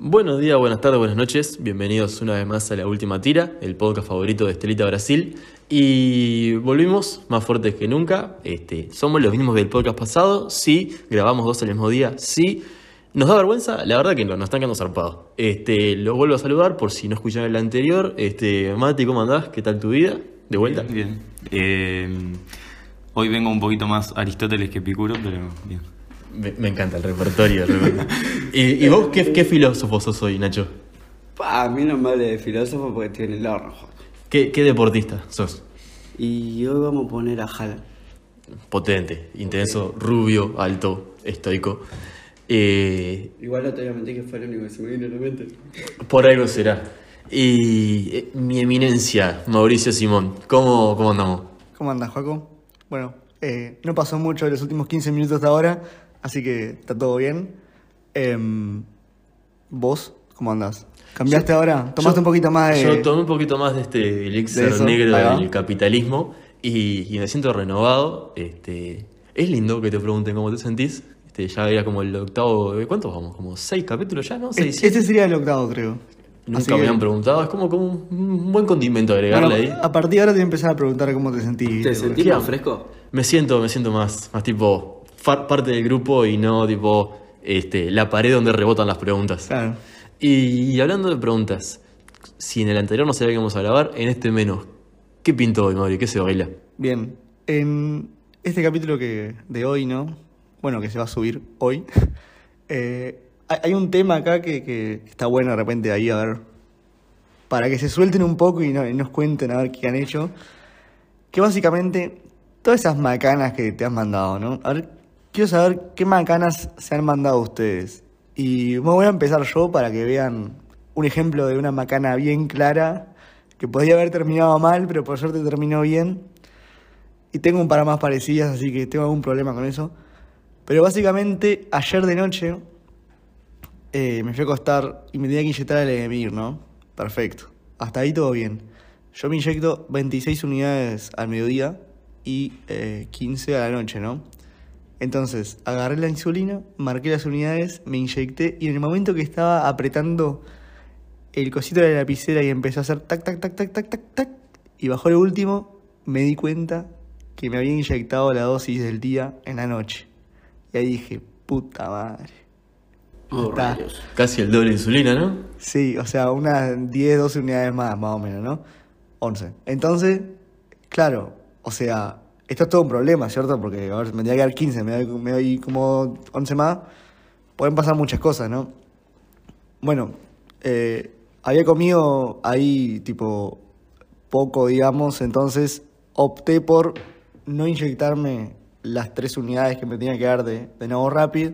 Buenos días, buenas tardes, buenas noches. Bienvenidos una vez más a La Última Tira, el podcast favorito de Estelita Brasil. Y volvimos más fuertes que nunca. Este, somos los mismos del podcast pasado. Sí, grabamos dos el mismo día. Sí, nos da vergüenza. La verdad que no, nos están quedando zarpados. Este, los vuelvo a saludar por si no escucharon el anterior. Este, Mati, ¿cómo andás? ¿Qué tal tu vida? ¿De vuelta? Bien. Eh, hoy vengo un poquito más Aristóteles que Epicuro, pero bien. Me, me encanta el repertorio. el repertorio. ¿Y, y vos qué, qué filósofo sos hoy, Nacho? Pa, a mí no me hable de filósofo porque tiene el horno. ¿Qué, qué deportista sos? Y hoy vamos a poner a Haaland. Potente, intenso, rubio, alto, estoico. Eh, Igual no te voy a mentir que fue el único que se me vino a la mente. por algo será. Y eh, mi eminencia, Mauricio Simón, ¿cómo, cómo andamos? ¿Cómo andas, Joaco? Bueno, eh, no pasó mucho en los últimos 15 minutos de ahora, así que está todo bien. Em, ¿Vos? ¿Cómo andás? ¿Cambiaste ahora? ¿Tomaste Yo- un poquito más de...? Yo tomé un poquito más de este elixir de negro ahí va. del capitalismo y, y me siento renovado. Este, es lindo que te pregunten cómo te sentís. Este, ya era como el octavo. ¿Cuántos vamos? ¿Como seis capítulos ya? ¿No? ¿Seis? Este sería el octavo, creo. Nunca Así me que- habían preguntado. Es como, como un buen condimento agregarle Bueno, ahí. a partir de ahora te voy a empezar a preguntar cómo te sentís. ¿Te sentís ¿qué más fresco? Me siento, me siento más, más tipo parte del grupo y no tipo este, la pared donde rebotan las preguntas. Claro. Y, y hablando de preguntas, si en el anterior no sabía que íbamos a grabar, en este menos, ¿qué pintó hoy, Mauri? ¿Qué se baila? Bien, en este capítulo que de hoy, ¿no? Bueno, que se va a subir hoy. eh, hay un tema acá que, que está bueno de repente ahí, a ver, para que se suelten un poco y, no- y nos cuenten a ver qué han hecho. Que básicamente, todas esas macanas que te han mandado, ¿no? A ver, quiero saber qué macanas se han mandado ustedes. Y me voy a empezar yo para que vean un ejemplo de una macana bien clara, que podría haber terminado mal, pero por suerte terminó bien. Y tengo un par más parecidas, así que tengo algún problema con eso. Pero básicamente, ayer de noche eh, me fui a acostar y me tenía que inyectar el Emir, ¿no? Perfecto. Hasta ahí todo bien. Yo me inyecto 26 unidades al mediodía y eh, 15 a la noche, ¿no? Entonces, agarré la insulina, marqué las unidades, me inyecté y en el momento que estaba apretando el cosito de la lapicera y empezó a hacer tac, tac, tac, tac, tac, tac, tac, y bajó el último, me di cuenta que me había inyectado la dosis del día en la noche. Y ahí dije, puta madre. Oh. Casi el doble de insulina, ¿no? Sí, o sea, unas 10, 12 unidades más, más o menos, ¿no? 11. Entonces, claro, o sea, esto es todo un problema, ¿cierto? Porque, a ver, me tendría que quedar 15, me doy, me doy como 11 más. Pueden pasar muchas cosas, ¿no? Bueno, eh, había comido ahí, tipo, poco, digamos, entonces opté por no inyectarme las tres unidades que me tenía que dar de, de Novo Rapid.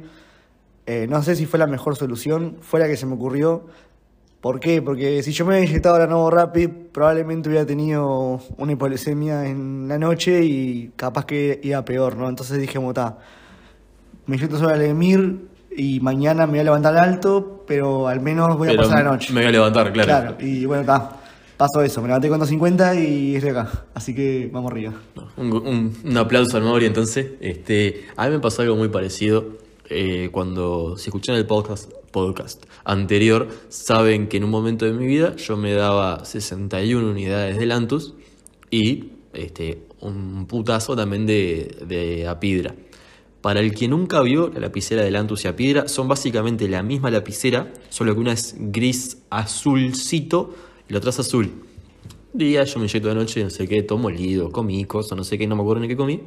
Eh, no sé si fue la mejor solución, fue la que se me ocurrió. ¿Por qué? Porque si yo me hubiera inyectado la Novo Rapid, probablemente hubiera tenido una hipoglucemia en la noche y capaz que iba peor, ¿no? Entonces dije, mota, me inyecto solo el Emir y mañana me voy a levantar alto, pero al menos voy a pasar la noche. Me voy a levantar, claro. Claro, y bueno, está. Pasó eso, me levanté con 250 y estoy acá. Así que vamos arriba. Un, un- un aplauso al Mauri entonces. Este, a mí me pasó algo muy parecido. eh, cuando, si escuchan el podcast, podcast anterior, saben que en un momento de mi vida yo me daba 61 unidades de Lantus y este, un putazo también de, de Apidra. Para el que nunca vio la lapicera de Lantus y Apidra, son básicamente la misma lapicera, solo que una es gris azulcito y la otra es azul. Día yo me inyecto de noche, no sé qué, tomo lido, comí cosas, no sé qué, no me acuerdo ni qué comí.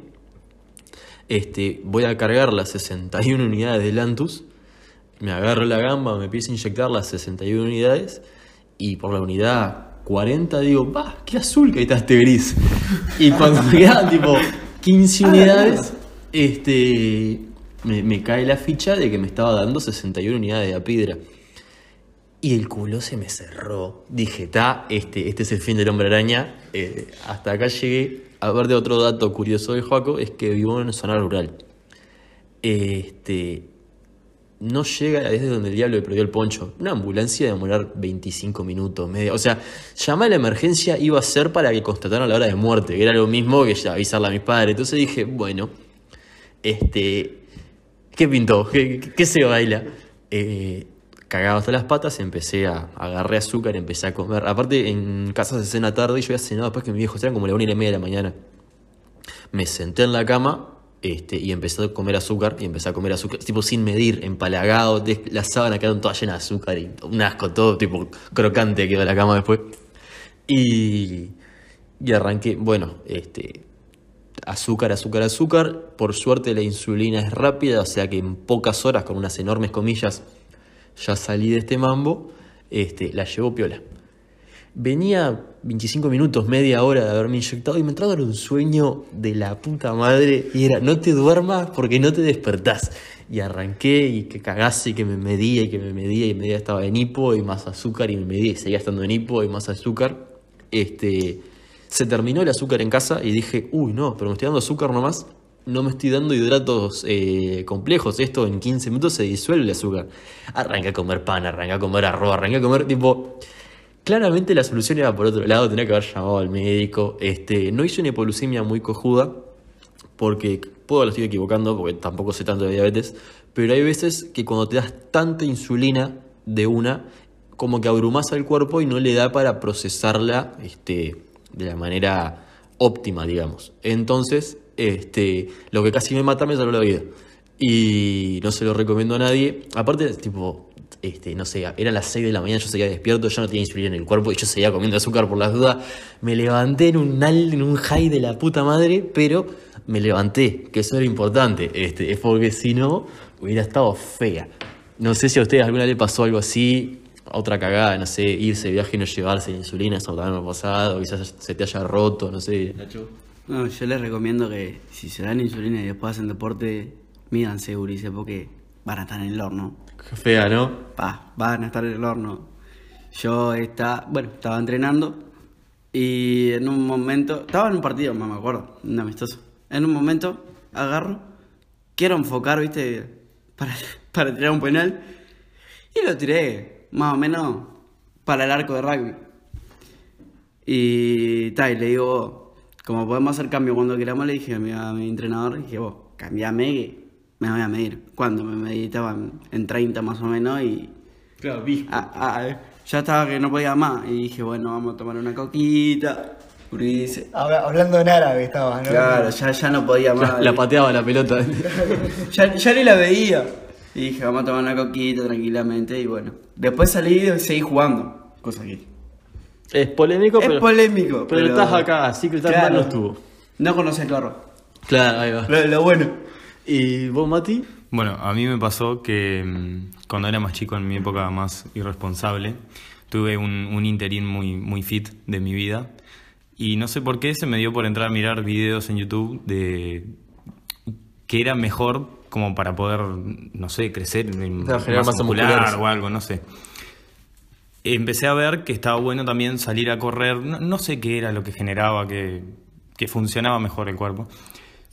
Este, voy a cargar las 61 unidades de Lantus, me agarro la gamba, me empiezo a inyectar las 61 unidades y por la unidad 40 digo, va, qué azul que está este gris. Y cuando me quedan tipo 15 unidades, este, me, me cae la ficha de que me estaba dando 61 unidades de apidra. Y el culo se me cerró. Dije, ta, este, este es el fin del hombre araña. Eh, hasta acá llegué. A ver, de otro dato curioso de Joaco es que vivo en zona rural. Este, no llega desde donde el diablo le perdió el poncho. Una ambulancia de demorar 25 minutos, media. O sea, llamar a la emergencia iba a ser para que constataran la hora de muerte, que era lo mismo que avisarle a mis padres. Entonces dije, bueno, este, ¿qué pintó? ¿Qué, qué- se baila? Eh, cagado hasta las patas, empecé a agarré azúcar, empecé a comer. Aparte, en casa se cena tarde y yo había cenado después que mi viejo eran como la una y media de la mañana. Me senté en la cama este, y empecé a comer azúcar, y empecé a comer azúcar, tipo sin medir, empalagado, la sábana quedaron toda llena de azúcar y un asco, todo tipo crocante quedó la cama después. Y, y arranqué, bueno, este, azúcar, azúcar, azúcar. Por suerte la insulina es rápida, o sea que en pocas horas, con unas enormes comillas, ya salí de este mambo. Este, la llevó piola. Venía 25 minutos, media hora de haberme inyectado y me entraba un sueño de la puta madre y era no te duermas porque no te despertás. Y arranqué y que cagase y que me medía y que me medía y medía estaba en hipo y más azúcar y me medía y seguía estando en hipo y más azúcar. Este, se terminó el azúcar en casa y dije, uy no, pero me estoy dando azúcar nomás, no me estoy dando hidratos eh, complejos, esto en 15 minutos se disuelve el azúcar. Arranqué a comer pan, arranqué a comer arroz, arranqué a comer tipo... Claramente la solución era por otro lado, tenía que haber llamado al médico. Este, no hice una hipoglucemia muy cojuda, porque puedo lo estoy equivocando, porque tampoco sé tanto de diabetes, pero hay veces que cuando te das tanta insulina de una, como que abrumas al cuerpo y no le da para procesarla este, de la manera óptima, digamos. Entonces, este, lo que casi me mata me salvó la vida. Y no se lo recomiendo a nadie. Aparte, tipo, este, no sé, eran las 6 de la mañana, yo seguía despierto, yo no tenía insulina en el cuerpo y yo seguía comiendo azúcar por las dudas. Me levanté en un, al- en un high de la puta madre, pero me levanté, que eso era importante, este, es porque si no, hubiera estado fea. No sé si a ustedes alguna vez le pasó algo así, otra cagada, no sé, irse de viaje y no llevarse insulina, eso también me ha pasado, quizás se te haya roto, no sé. No, yo les recomiendo que si se dan insulina y después hacen deporte, mídanse, gurises, porque van a estar en el horno. Fea, ¿no? Pa, van a estar en el horno. Yo está, bueno, estaba entrenando y en un momento, estaba en un partido, no me acuerdo, un amistoso. En un momento agarro, quiero enfocar, viste, para, para tirar un penal y lo tiré más o menos para el arco de rugby. Y tal, y le digo, como podemos hacer cambio cuando queramos, le dije a mi, a mi entrenador, dije, vos, cambiame me voy a medir. Cuando me medí estaba en, en 30 más o menos y Claro, vi. ah, ah, ya estaba que no podía más. Y dije, bueno, vamos a tomar una coquita. Urice. Habla- hablando en árabe estabas, ¿no? Claro, ya, ya no podía más. La, la pateaba la pelota. ya, ya ni la veía. Y dije, vamos a tomar una coquita tranquilamente. Y bueno, después salí y seguí jugando. Cosa que es polémico, es polémico. Pero, estás acá, así que tan Claro. mal no estuvo. No conoces el carro. Claro, ahí va. Lo, lo bueno. ¿Y vos, Mati? Bueno, a mí me pasó que mm, cuando era más chico, en mi época más irresponsable, tuve un, un interín muy, muy fit de mi vida. Y no sé por qué se me dio por entrar a mirar videos en YouTube de que era mejor como para poder, no sé, crecer en Claro, generar masa muscular. o algo, no sé. Empecé a ver que estaba bueno también salir a correr, no, no sé qué era lo que generaba, que, que funcionaba mejor el cuerpo,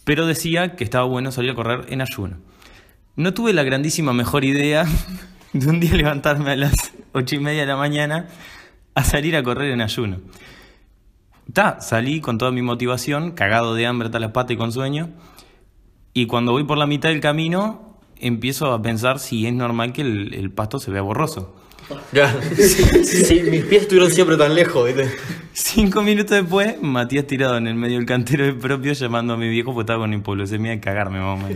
pero decía que estaba bueno salir a correr en ayuno. No tuve la grandísima mejor idea de un día levantarme a las ocho y media de la mañana a salir a correr en ayuno. Ta, salí con toda mi motivación, cagado de hambre hasta las y con sueño. Y cuando voy por la mitad del camino, empiezo a pensar si es normal que el, el pasto se vea borroso. Sí, mis pies estuvieron siempre tan lejos, ¿viste? Cinco minutos después, Matías tirado en el medio del cantero del propio llamando a mi viejo porque estaba con hipoglucemia de cagarme, mamá.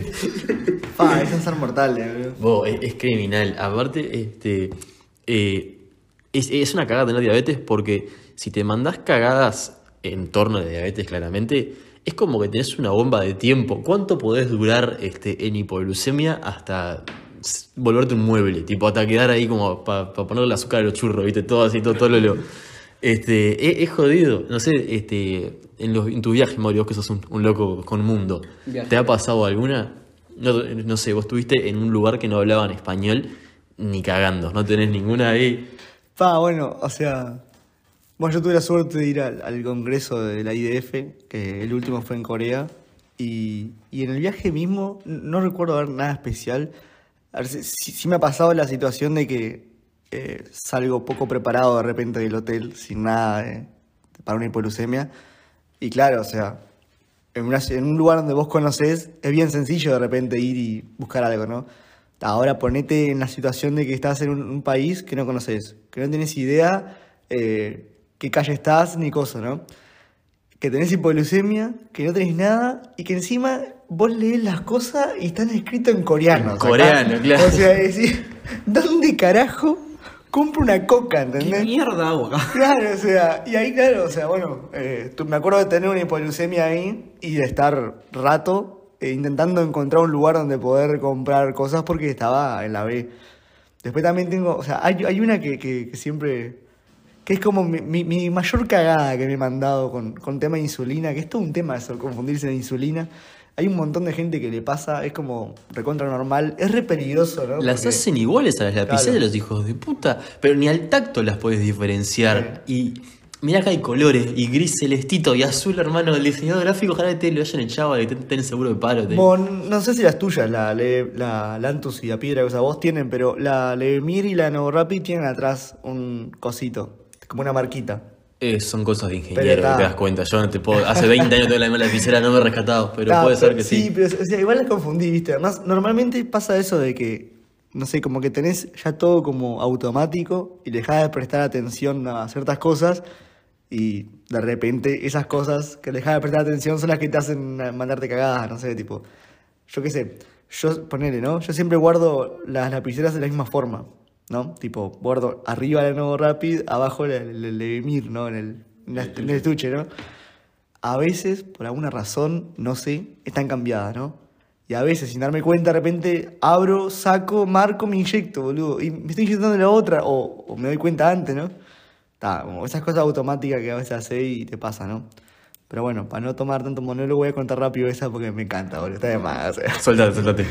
Pa, eso es ser mortal, boludo. Vos, es, es criminal. Aparte, este. eh, es, es una cagada tener diabetes porque si te mandás cagadas en torno de diabetes, claramente, es como que tenés una bomba de tiempo. ¿Cuánto podés durar este, en hipoglucemia hasta volverte un mueble? Tipo, hasta quedar ahí como para ponerle el azúcar a los churros, ¿viste? Todo así, todo, todo lo. lo- Este, es, es jodido. No sé, este, en, los, en tu viaje, Mario, vos que sos un, un loco con mundo, Viaje. ¿te ha pasado alguna? No, no sé, vos estuviste en un lugar que no hablaban español ni cagando, no tenés ninguna ahí. Pa, bueno, o sea. Bueno, yo tuve la suerte de ir al, al congreso de la IDF, que el último fue en Corea. Y, y en el viaje mismo, no recuerdo ver nada especial. A ver, sí, sí me ha pasado la situación de que eh, salgo poco preparado de repente del hotel, sin nada de- para una hipoglucemia. Y claro, o sea, en, un lugar donde vos conocés, es bien sencillo de repente ir y buscar algo, ¿no? Ahora ponete en la situación de que estás en un, un país que no conoces, que no tenés idea eh, qué calle estás ni cosa, ¿no? Que tenés hipoglucemia, que no tenés nada y que encima vos lees las cosas y están escritas en coreano. En coreano, claro. O sea, decís, ¿dónde carajo compro una coca, ¿Qué entendés? mierda hago acá? Claro, o sea, y ahí, claro, o sea, bueno, eh, tú- me acuerdo de tener una hipoglucemia ahí y de estar rato eh, intentando encontrar un lugar donde poder comprar cosas porque estaba en la B. Después también tengo, o sea, hay, hay una que, que- que siempre, que es como mi, mi- mi mayor cagada que me he mandado con, con tema de insulina, que es todo un tema eso, confundirse de insulina. Hay un montón de gente que le pasa, es como recontra normal, es re peligroso, ¿no? Las Porque- hacen iguales a las lapiceras Claro. de los hijos de puta, pero ni al tacto las puedes diferenciar. Y mirá acá hay colores, y gris celestito y azul, hermano. El diseñador gráfico, ojalá te lo hayan echado te tenés seguro de paro. te- no sé si las tuyas, la, la Lantus y la Piedra, o sea, vos tienen, pero la Levemir y la Novorapid tienen atrás un cosito, como una marquita. Eh, son cosas de ingeniero, te das cuenta. Yo no te puedo. Hace 20 años tengo la misma lapicera, no me he rescatado, pero puede ser que sí. Sí, pero o sea, igual las confundí, ¿viste? Además, normalmente pasa eso de que, no sé, como que tenés ya todo como automático y dejás de prestar atención a ciertas cosas y de repente esas cosas que dejás de prestar atención son las que te hacen mandarte cagadas, no sé, tipo, yo qué sé, yo, ponele, ¿no? Yo siempre guardo las lapiceras de la misma forma, ¿no? Tipo, guardo arriba la Novo Rapid, abajo el, el, el Levemir, ¿no? En el, en la- en el estuche, ¿no? a veces, por alguna razón, no sé, están cambiadas, ¿no? Y a veces, sin darme cuenta, de repente abro, saco, marco, me inyecto, boludo. Y me estoy inyectando la otra, o, o me doy cuenta antes, ¿no? Está, como esas cosas automáticas que a veces haces y te pasa, ¿no? Pero bueno, para no tomar tanto monólogo, voy a contar rápido esa porque me encanta, boludo. Está de más, o sea. Soltate, soltate.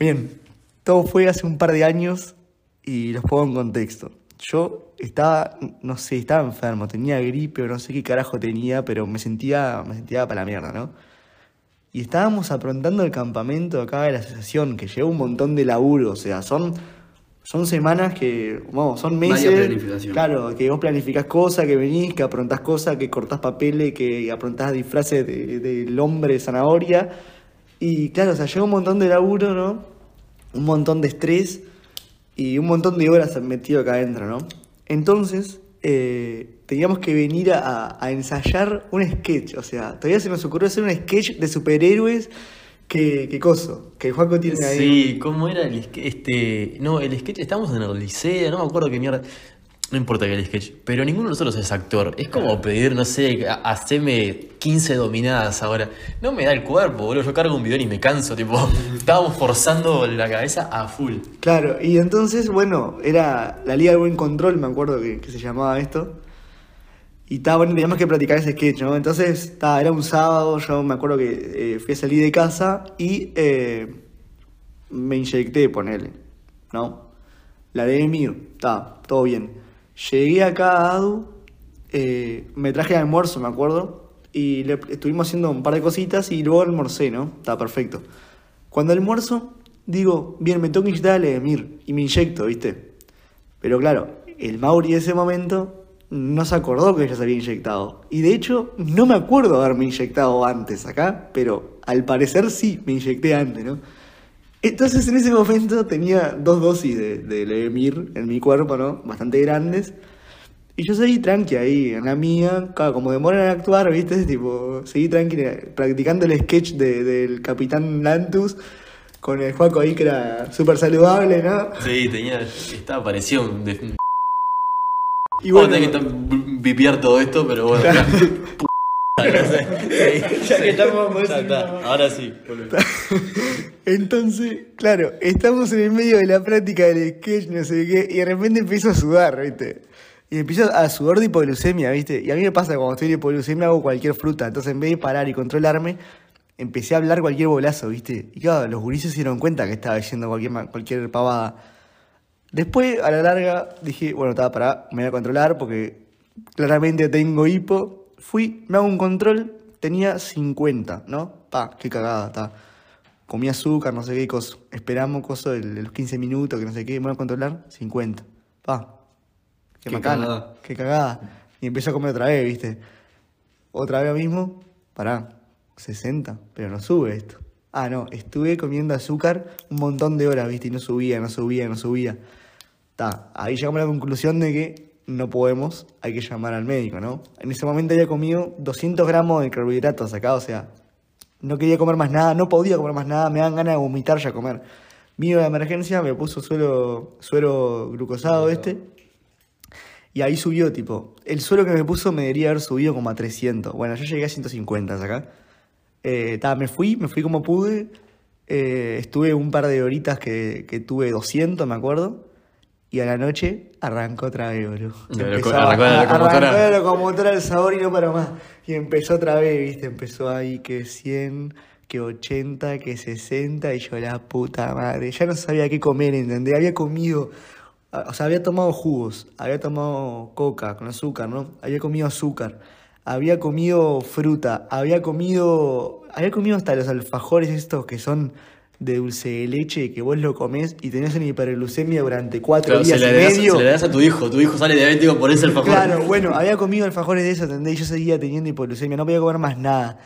Bien, todo fue hace un par de años y los pongo en contexto. Yo estaba, no sé, estaba enfermo, tenía gripe o no sé qué carajo tenía, pero me sentía, me sentía para la mierda, ¿no? Y estábamos aprontando el campamento acá de la asociación, que lleva un montón de laburo, o sea, son, son semanas que, vamos, son meses. Claro, que vos planificás cosas, que venís, que aprontás cosas, que cortás papeles, que aprontás disfraces de- del hombre de zanahoria. Y claro, o sea, lleva un montón de laburo, ¿no? Un montón de estrés y un montón de horas metido acá adentro, ¿no? Entonces, eh, teníamos que venir a, a ensayar un sketch, o sea, todavía se nos ocurrió hacer un sketch de superhéroes que, que coso, que Juanco tiene ahí. Sí, ¿cómo era el sketch? Este, no, el sketch, estábamos en el liceo, no me acuerdo qué mierda. No importa que el sketch, pero ninguno de nosotros es actor. Es como pedir, no sé, ha- haceme 15 dominadas ahora. No me da el cuerpo, boludo. Yo cargo un bidón y me canso, tipo. Estábamos forzando la cabeza a full. Claro, y entonces, bueno, era la Liga del Buen Control, me acuerdo que, se llamaba esto. Y estaba bueno, teníamos que practicar ese sketch, ¿no? Entonces, estaba, era un sábado, yo me acuerdo que eh, fui a salir de casa y eh, me inyecté, ponele, ¿no? La de mío, está, todo bien. Llegué acá a Adu, eh, me traje almuerzo, me acuerdo, y le, estuvimos haciendo un par de cositas y luego almorcé, ¿no? Está perfecto. Cuando almuerzo, digo, bien, me tengo que inyectar a Ledemir y me inyecto, ¿viste? Pero claro, el Mauri de ese momento no se acordó que ya se había inyectado. Y de hecho, no me acuerdo haberme inyectado antes acá, pero al parecer sí, me inyecté antes, ¿no? Entonces en ese momento tenía dos dosis de, de Levemir en mi cuerpo, ¿no? Bastante grandes. Y yo seguí tranqui ahí, en la mía, claro, como demoran en actuar, ¿viste? Tipo, seguí tranqui practicando el sketch de- del Capitán Lantus con el Juaco ahí que era súper saludable, ¿no? Sí, tenía. Estaba parecido. un de- Y bueno, tener que vipiar todo esto, pero bueno. no sé. Sí, Ya que estamos, ya está. Ahora sí. entonces, claro, estamos en el medio de la práctica del sketch, no sé qué, y de repente empiezo a sudar, ¿viste? Y empiezo a sudar de hipoglucemia, ¿viste? Y a mí me pasa cuando estoy de hipoglucemia hago cualquier fruta, entonces en vez de parar y controlarme, empecé a hablar cualquier bolazo, ¿viste? Y claro, los gurises se dieron cuenta que estaba diciendo cualquier, cualquier pavada. Después, a la larga, dije, bueno, estaba para, me voy a controlar porque claramente tengo hipo. Fui, me hago un control, tenía 50, ¿no? Pa, qué cagada, está. Comí azúcar, no sé qué cosa. Esperamos cosa de los 15 minutos, que no sé qué, me voy a controlar, 50. Pa, qué, Qué macana, cagada. qué cagada. Y empecé a comer otra vez, ¿viste? Otra vez lo mismo, pará, 60, pero no sube esto. Ah, no, estuve comiendo azúcar un montón de horas, ¿viste? Y no subía, no subía, no subía. Ta, ahí llegamos a la conclusión de que no podemos, hay que llamar al médico, ¿no? En ese momento había comido 200 gramos de carbohidratos acá, o sea, no quería comer más nada, no podía comer más nada, me dan ganas de vomitar ya a comer. Vino de emergencia, me puso suero, suero glucosado este, y ahí subió, tipo, el suelo que me puso me debería haber subido como a 300. Bueno, yo llegué a 150 acá. Eh, ta, me fui, me fui como pude. Eh, estuve un par de horitas que, que tuve 200, me acuerdo. Y a la noche arrancó otra vez, boludo. Arrancó la locomotora. arrancó la locomotora el sabor y no paró más. Y empezó otra vez, viste, empezó ahí que 100, que 80, que 60, y yo la puta madre. Ya no sabía qué comer, ¿entendés? Había comido, o sea, había tomado jugos, había tomado coca con azúcar, ¿no? Había comido azúcar, había comido fruta, había comido, había comido hasta los alfajores estos que son de dulce de leche, que vos lo comés y tenés una hiperglucemia durante cuatro Claro, se días le, y das, medio. se le das a tu hijo, tu hijo sale diabético por ese alfajor. Claro, bueno, había comido alfajores de eso, ¿entendés? Y yo seguía teniendo hipoglucemia, no podía comer más nada.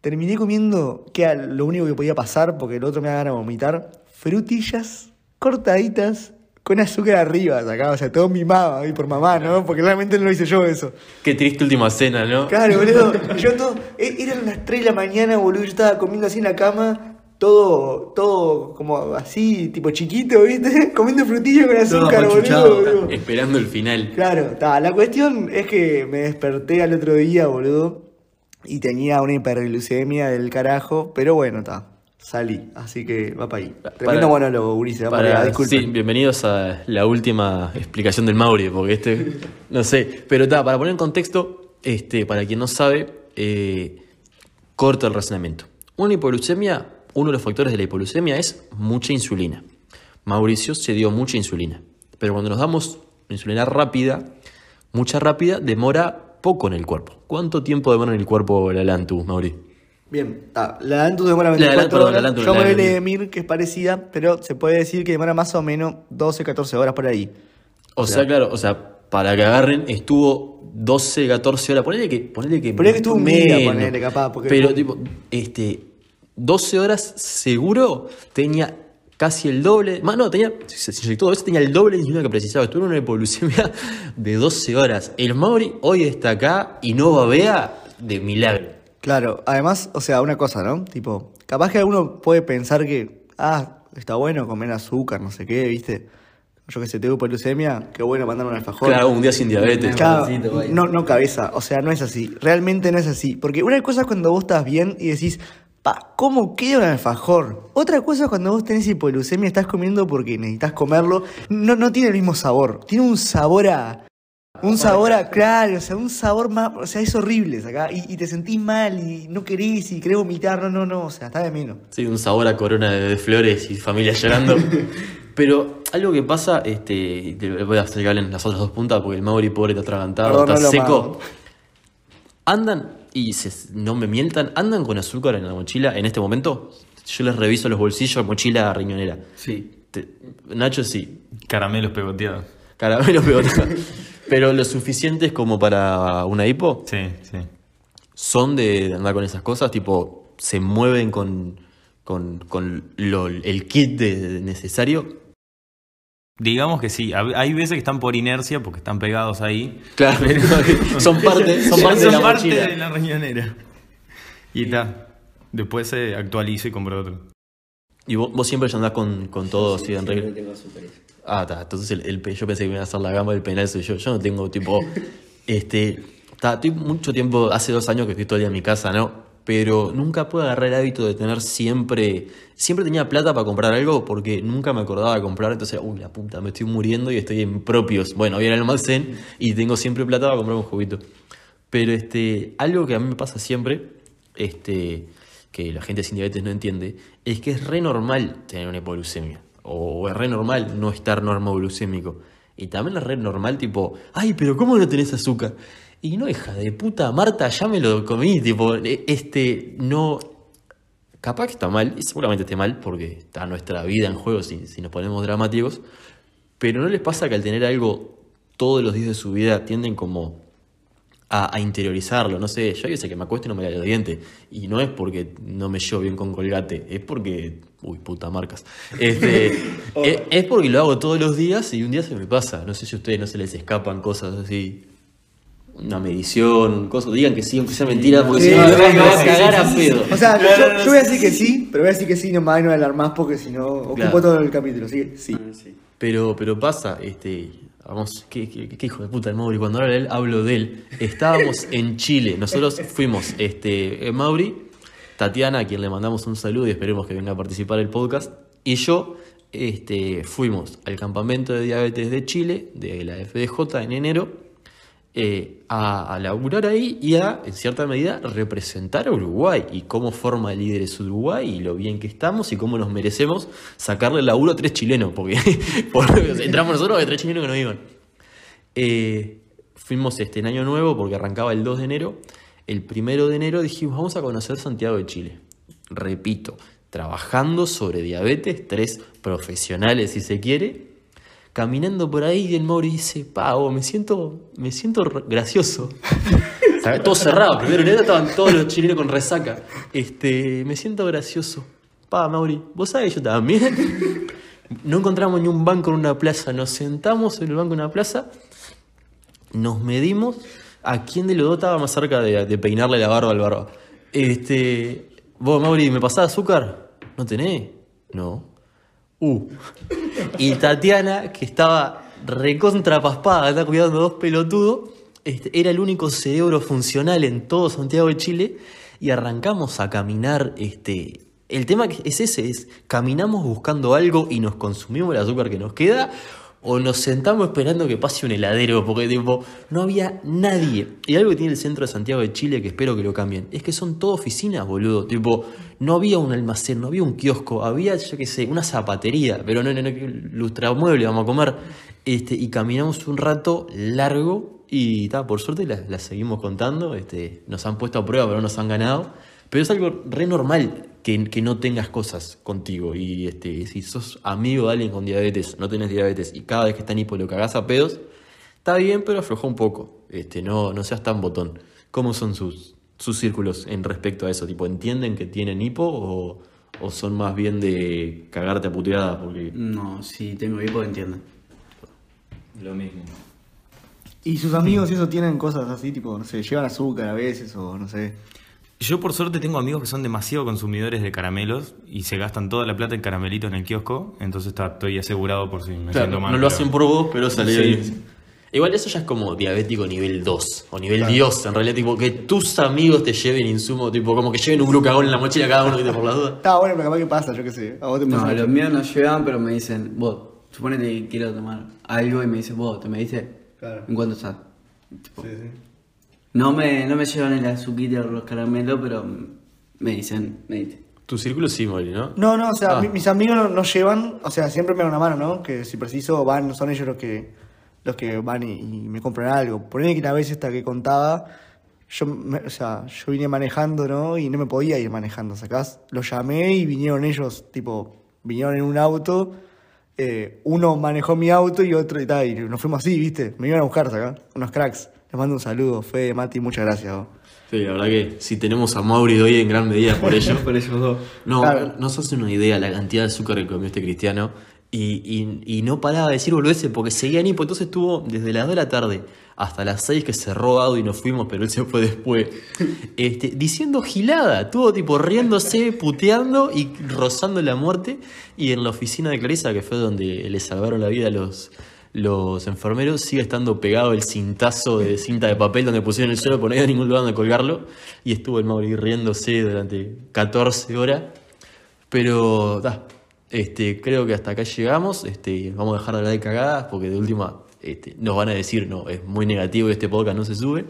Terminé comiendo, que era lo único que podía pasar, porque el otro me da ganas de vomitar, frutillas cortaditas con azúcar arriba, acá, o sea, todo mimado ahí por mamá, ¿no? Porque realmente no lo hice yo eso. Qué triste última cena, ¿no? Claro, boludo. Yo todo, e- eran las 3 de la mañana, boludo. Yo estaba comiendo así en la cama, todo, todo como así, tipo chiquito, ¿viste? Comiendo frutillas con azúcar, boludo. Esperando el final. Claro, ta, la cuestión es que me desperté al otro día, boludo, y tenía una hiperglucemia del carajo, pero bueno, está, salí, así que va para ahí. Tremendo monólogo, Ulises, va para, allá, sí, bienvenidos a la última explicación del Mauri, porque este, no sé, pero está, para poner en contexto, este, para quien no sabe, eh, corta el razonamiento. Una hipoglucemia, uno de los factores de la hipoglucemia es mucha insulina. Mauricio se dio mucha insulina, pero cuando nos damos insulina rápida, mucha rápida, demora poco en el cuerpo. ¿Cuánto tiempo demora en el cuerpo la Lantus, Mauri? Bien, la Lantus demora La 24 Lantus, perdón, la horas. Lantus, Yo la me de Mir, que es parecida, pero se puede decir que demora más o menos 12, 14 horas por ahí. O sea, claro, o sea, para que agarren, estuvo 12, 14 horas. Ponele que. Ponele que, Ponele que estuvo un día, ponele, capaz, porque- Pero, tipo, este. 12 horas seguro tenía casi el doble. Más, no, tenía. Se inyectó dos veces, tenía el doble de insulina que precisaba. Estuvo en una hipoglucemia de 12 horas. El Mauri hoy está acá y no babea de milagro. Claro, además, o sea, una cosa, ¿no? Tipo, capaz que uno puede pensar que, ah, está bueno comer azúcar, no sé qué, ¿viste? Yo que sé, tengo hipoglucemia, qué bueno mandar un alfajor. Claro, un día sin diabetes. Claro, no, no cabeza, o sea, no es así, realmente no es así. Porque una cosa es cuando vos estás bien y decís, pa, ¿cómo queda un alfajor? Otra cosa es cuando vos tenés hipoglucemia y estás comiendo porque necesitas comerlo, no, no tiene el mismo sabor, tiene un sabor a... Un sabor a, claro, o sea, un sabor más, o sea, es horrible, acá y, y te sentís mal y no querés y querés vomitar, no, no, no, o sea, está de menos. Sí, un sabor a corona de, flores y familia llorando. Pero algo que pasa, este, te voy a hacer que hablen las otras dos puntas porque el Mauri pobre está atragantado, Perdón, está no seco. Andan, y se- no me mientan, andan con azúcar en la mochila en este momento. Yo les reviso los bolsillos, mochila riñonera. Sí. Te- Nacho sí, Caramelos pegoteados. caramelo pegota. Pero lo suficientes como para una hipo Sí, sí. son de andar con esas cosas, tipo, se mueven con, con, con lo- el kit de- necesario. Digamos que sí. Hay veces que están por inercia porque están pegados ahí. Claro, son parte, son parte de la parte mochila. de la riñonera. Y está. Después se actualiza y compra otro. Y vos, vos siempre ya andás con, con todo así en regla. tengo. Ah, está. Entonces el, el pe- yo pensé que me iba a hacer la gama del penal soy yo. Yo no tengo tipo. este. Está, estoy mucho tiempo, hace dos años que estoy todo el día en mi casa, ¿no? Pero nunca pude agarrar el hábito de tener siempre. Siempre tenía plata para comprar algo porque nunca me acordaba de comprar. Entonces, uy, la puta, me estoy muriendo y estoy en propios. Bueno, voy al almacén y tengo siempre plata para comprar un juguito. Pero este, algo que a mí me pasa siempre, este, que la gente sin diabetes no entiende, es que es re normal tener una hipoglucemia. O es re normal no estar normoglucémico. Y también es re normal, tipo, ay, pero ¿cómo no tenés azúcar? Y no, hija de puta, Marta, ya me lo comí, tipo, e- este, no. Capaz que está mal, y seguramente esté mal, porque está nuestra vida en juego si, si nos ponemos dramáticos. Pero ¿no les pasa que al tener algo todos los días de su vida tienden como a, a interiorizarlo. No sé, yo hay veces que me acuesto y no me lavo los dientes. Y no es porque no me llevo bien con colgate, es porque. Uy, puta marcas. Este, es, es porque lo hago todos los días y un día se me pasa. No sé si a ustedes no se les escapan cosas así. Una medición, cosas. Digan que sí, aunque sea mentira, porque Sí, si no me sí, voy a sí, cagar sí, a sí, pedo. O sea, yo, yo voy a decir que sí, pero voy a decir que sí nomás y no voy a hablar más porque si no ocupo Claro. todo el capítulo. Así que sí. Pero, pero pasa, este, vamos, ¿qué, qué, qué hijo de puta el Mauri, cuando hablo de él, hablo de él. Estábamos en Chile, nosotros fuimos, este, eh, Mauri, Tatiana, a quien le mandamos un saludo y esperemos que venga a participar el podcast, y yo, este, fuimos al campamento de diabetes de Chile, de la FDJ en enero, eh, a, a laburar ahí y a, en cierta medida, representar a Uruguay y cómo forma líderes Uruguay y lo bien que estamos y cómo nos merecemos sacarle el laburo a tres chilenos, porque, entramos nosotros de tres chilenos que nos iban. Eh, fuimos este, en Año Nuevo porque arrancaba el 2 de enero. El primero de enero dijimos, vamos a conocer Santiago de Chile. Repito, trabajando sobre diabetes, tres profesionales si se quiere, caminando por ahí y el Mauri dice, Pavo, me siento, me siento gracioso. Todo cerrado, primero enero estaban todos los chilenos con resaca. Este, me siento gracioso. Pa, Mauri, vos sabés, yo también. No encontramos ni un banco en una plaza, nos sentamos en el banco de una plaza, nos medimos a quién de los dos estaba más cerca de, de peinarle la barba al barba. Este, vos, Mauri, ¿me pasás azúcar? ¿No tenés? No. Uh. Y Tatiana, que estaba recontra paspada, estaba cuidando dos pelotudos, este, era el único cerebro funcional en todo Santiago de Chile y arrancamos a caminar. Este, el tema es ese, es caminamos buscando algo y nos consumimos el azúcar que nos queda o nos sentamos esperando que pase un heladero, porque tipo, no había nadie. Y algo que tiene el centro de Santiago de Chile, que espero que lo cambien, es que son todo oficinas, boludo. Tipo, no había un almacén, no había un kiosco, había, yo qué sé, una zapatería, pero no, no, no, lustramueble, vamos a comer. Este, y caminamos un rato largo y ta, por suerte las las seguimos contando. Este, nos han puesto a prueba, pero no nos han ganado. Pero es algo re normal que, que no tengas cosas contigo. Y este, si sos amigo de alguien con diabetes, no tenés diabetes y cada vez que está en hipo lo cagás a pedos, está bien, pero afloja un poco. Este, no, no seas tan botón. ¿Cómo son sus, sus círculos en respecto a eso? Tipo, ¿entienden que tienen hipo o, o son más bien de cagarte a puteada? Porque No, si tengo hipo, entienden. Lo mismo. Y sus amigos y eso tienen cosas así, tipo, no sé, llevan azúcar a veces o no sé. Yo por suerte tengo amigos que son demasiado consumidores de caramelos y se gastan toda la plata en caramelitos en el kiosco, entonces está, estoy asegurado por si me Claro, siento mal. no lo hacen por vos, pero sale Sí. ahí. Igual eso ya es como diabético nivel 2 o nivel Dios, en realidad, tipo que tus amigos te lleven insumo, tipo como que lleven un glucagón en la mochila cada uno, ¿viste? por la duda. Está bueno, pero capaz que pasa, yo qué sé. A vos te No, pasa. los míos no llevan, pero me dicen, vos, suponete que quiero tomar algo y me dicen, vos, ¿te me dice? Claro. ¿En cuánto estás? Tipo, Sí, sí. No me, no me llevan el azuquita o los caramelos, pero me dicen, me dicen. Tu círculo sí, Mori, ¿no? No, no, o sea, Ah. mi- mis amigos no, no llevan, o sea, siempre me dan una mano, ¿no? Que si preciso van, son ellos los que los que van y, y me compran algo. Ponele que la vez esta que contaba, yo, me- o sea, yo vine manejando, ¿no? Y no me podía ir manejando, ¿sacás? Los llamé y vinieron ellos, tipo, vinieron en un auto, eh, uno manejó mi auto y otro y tal, y nos fuimos así, ¿viste? Me iban a buscar, ¿sacás? Unos cracks. Les mando un saludo, Fede, Mati, muchas gracias. vos. Sí, la verdad que si tenemos a Mauri hoy en gran medida por ello. Por ellos dos. No, Claro. no se hace una idea la cantidad de azúcar que comió este cristiano. Y, y- y no paraba de decir boludeces porque seguía en hipo. Entonces estuvo desde las 2 de la tarde hasta las 6 que cerró Audio y nos fuimos, pero él se fue después. Este, diciendo gilada. Estuvo tipo riéndose, puteando y rozando la muerte. Y en la oficina de Clarisa, que fue donde le salvaron la vida a los, los enfermeros, sigue estando pegado el cintazo de cinta de papel donde pusieron el suelo, porque no había ningún lugar donde colgarlo. Y estuvo el Mauri riéndose durante 14 horas. Pero, da, este, creo que hasta acá llegamos. Este, vamos a dejar de hablar de cagadas porque de última este, nos van a decir, no, es muy negativo y este podcast no se sube.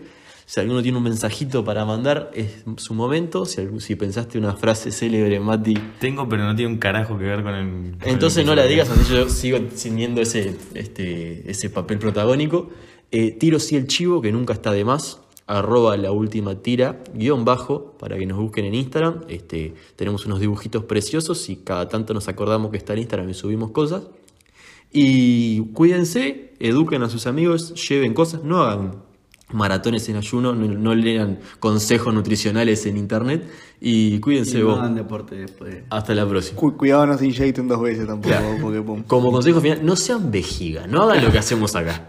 Si alguno tiene un mensajito para mandar, es su momento. Si, si pensaste una frase célebre, Mati, Tengo, pero no tiene un carajo que ver con el. con entonces el no la digas, así yo sigo teniendo ese, este, ese papel protagónico. Eh, tiro sí el chivo, que nunca está de más. Arroba la última tira, guion bajo, para que nos busquen en Instagram. Este, tenemos unos dibujitos preciosos y cada tanto nos acordamos que está en Instagram y subimos cosas. Y cuídense, eduquen a sus amigos, lleven cosas, no hagan maratones en ayuno, no, no lean consejos nutricionales en internet y cuídense Y no vos. hagan deporte después. Hasta la próxima. Cu- cuidado no se inyecten dos veces tampoco, Claro. porque pum. Como consejo final, no sean vejiga, no hagan lo que hacemos acá.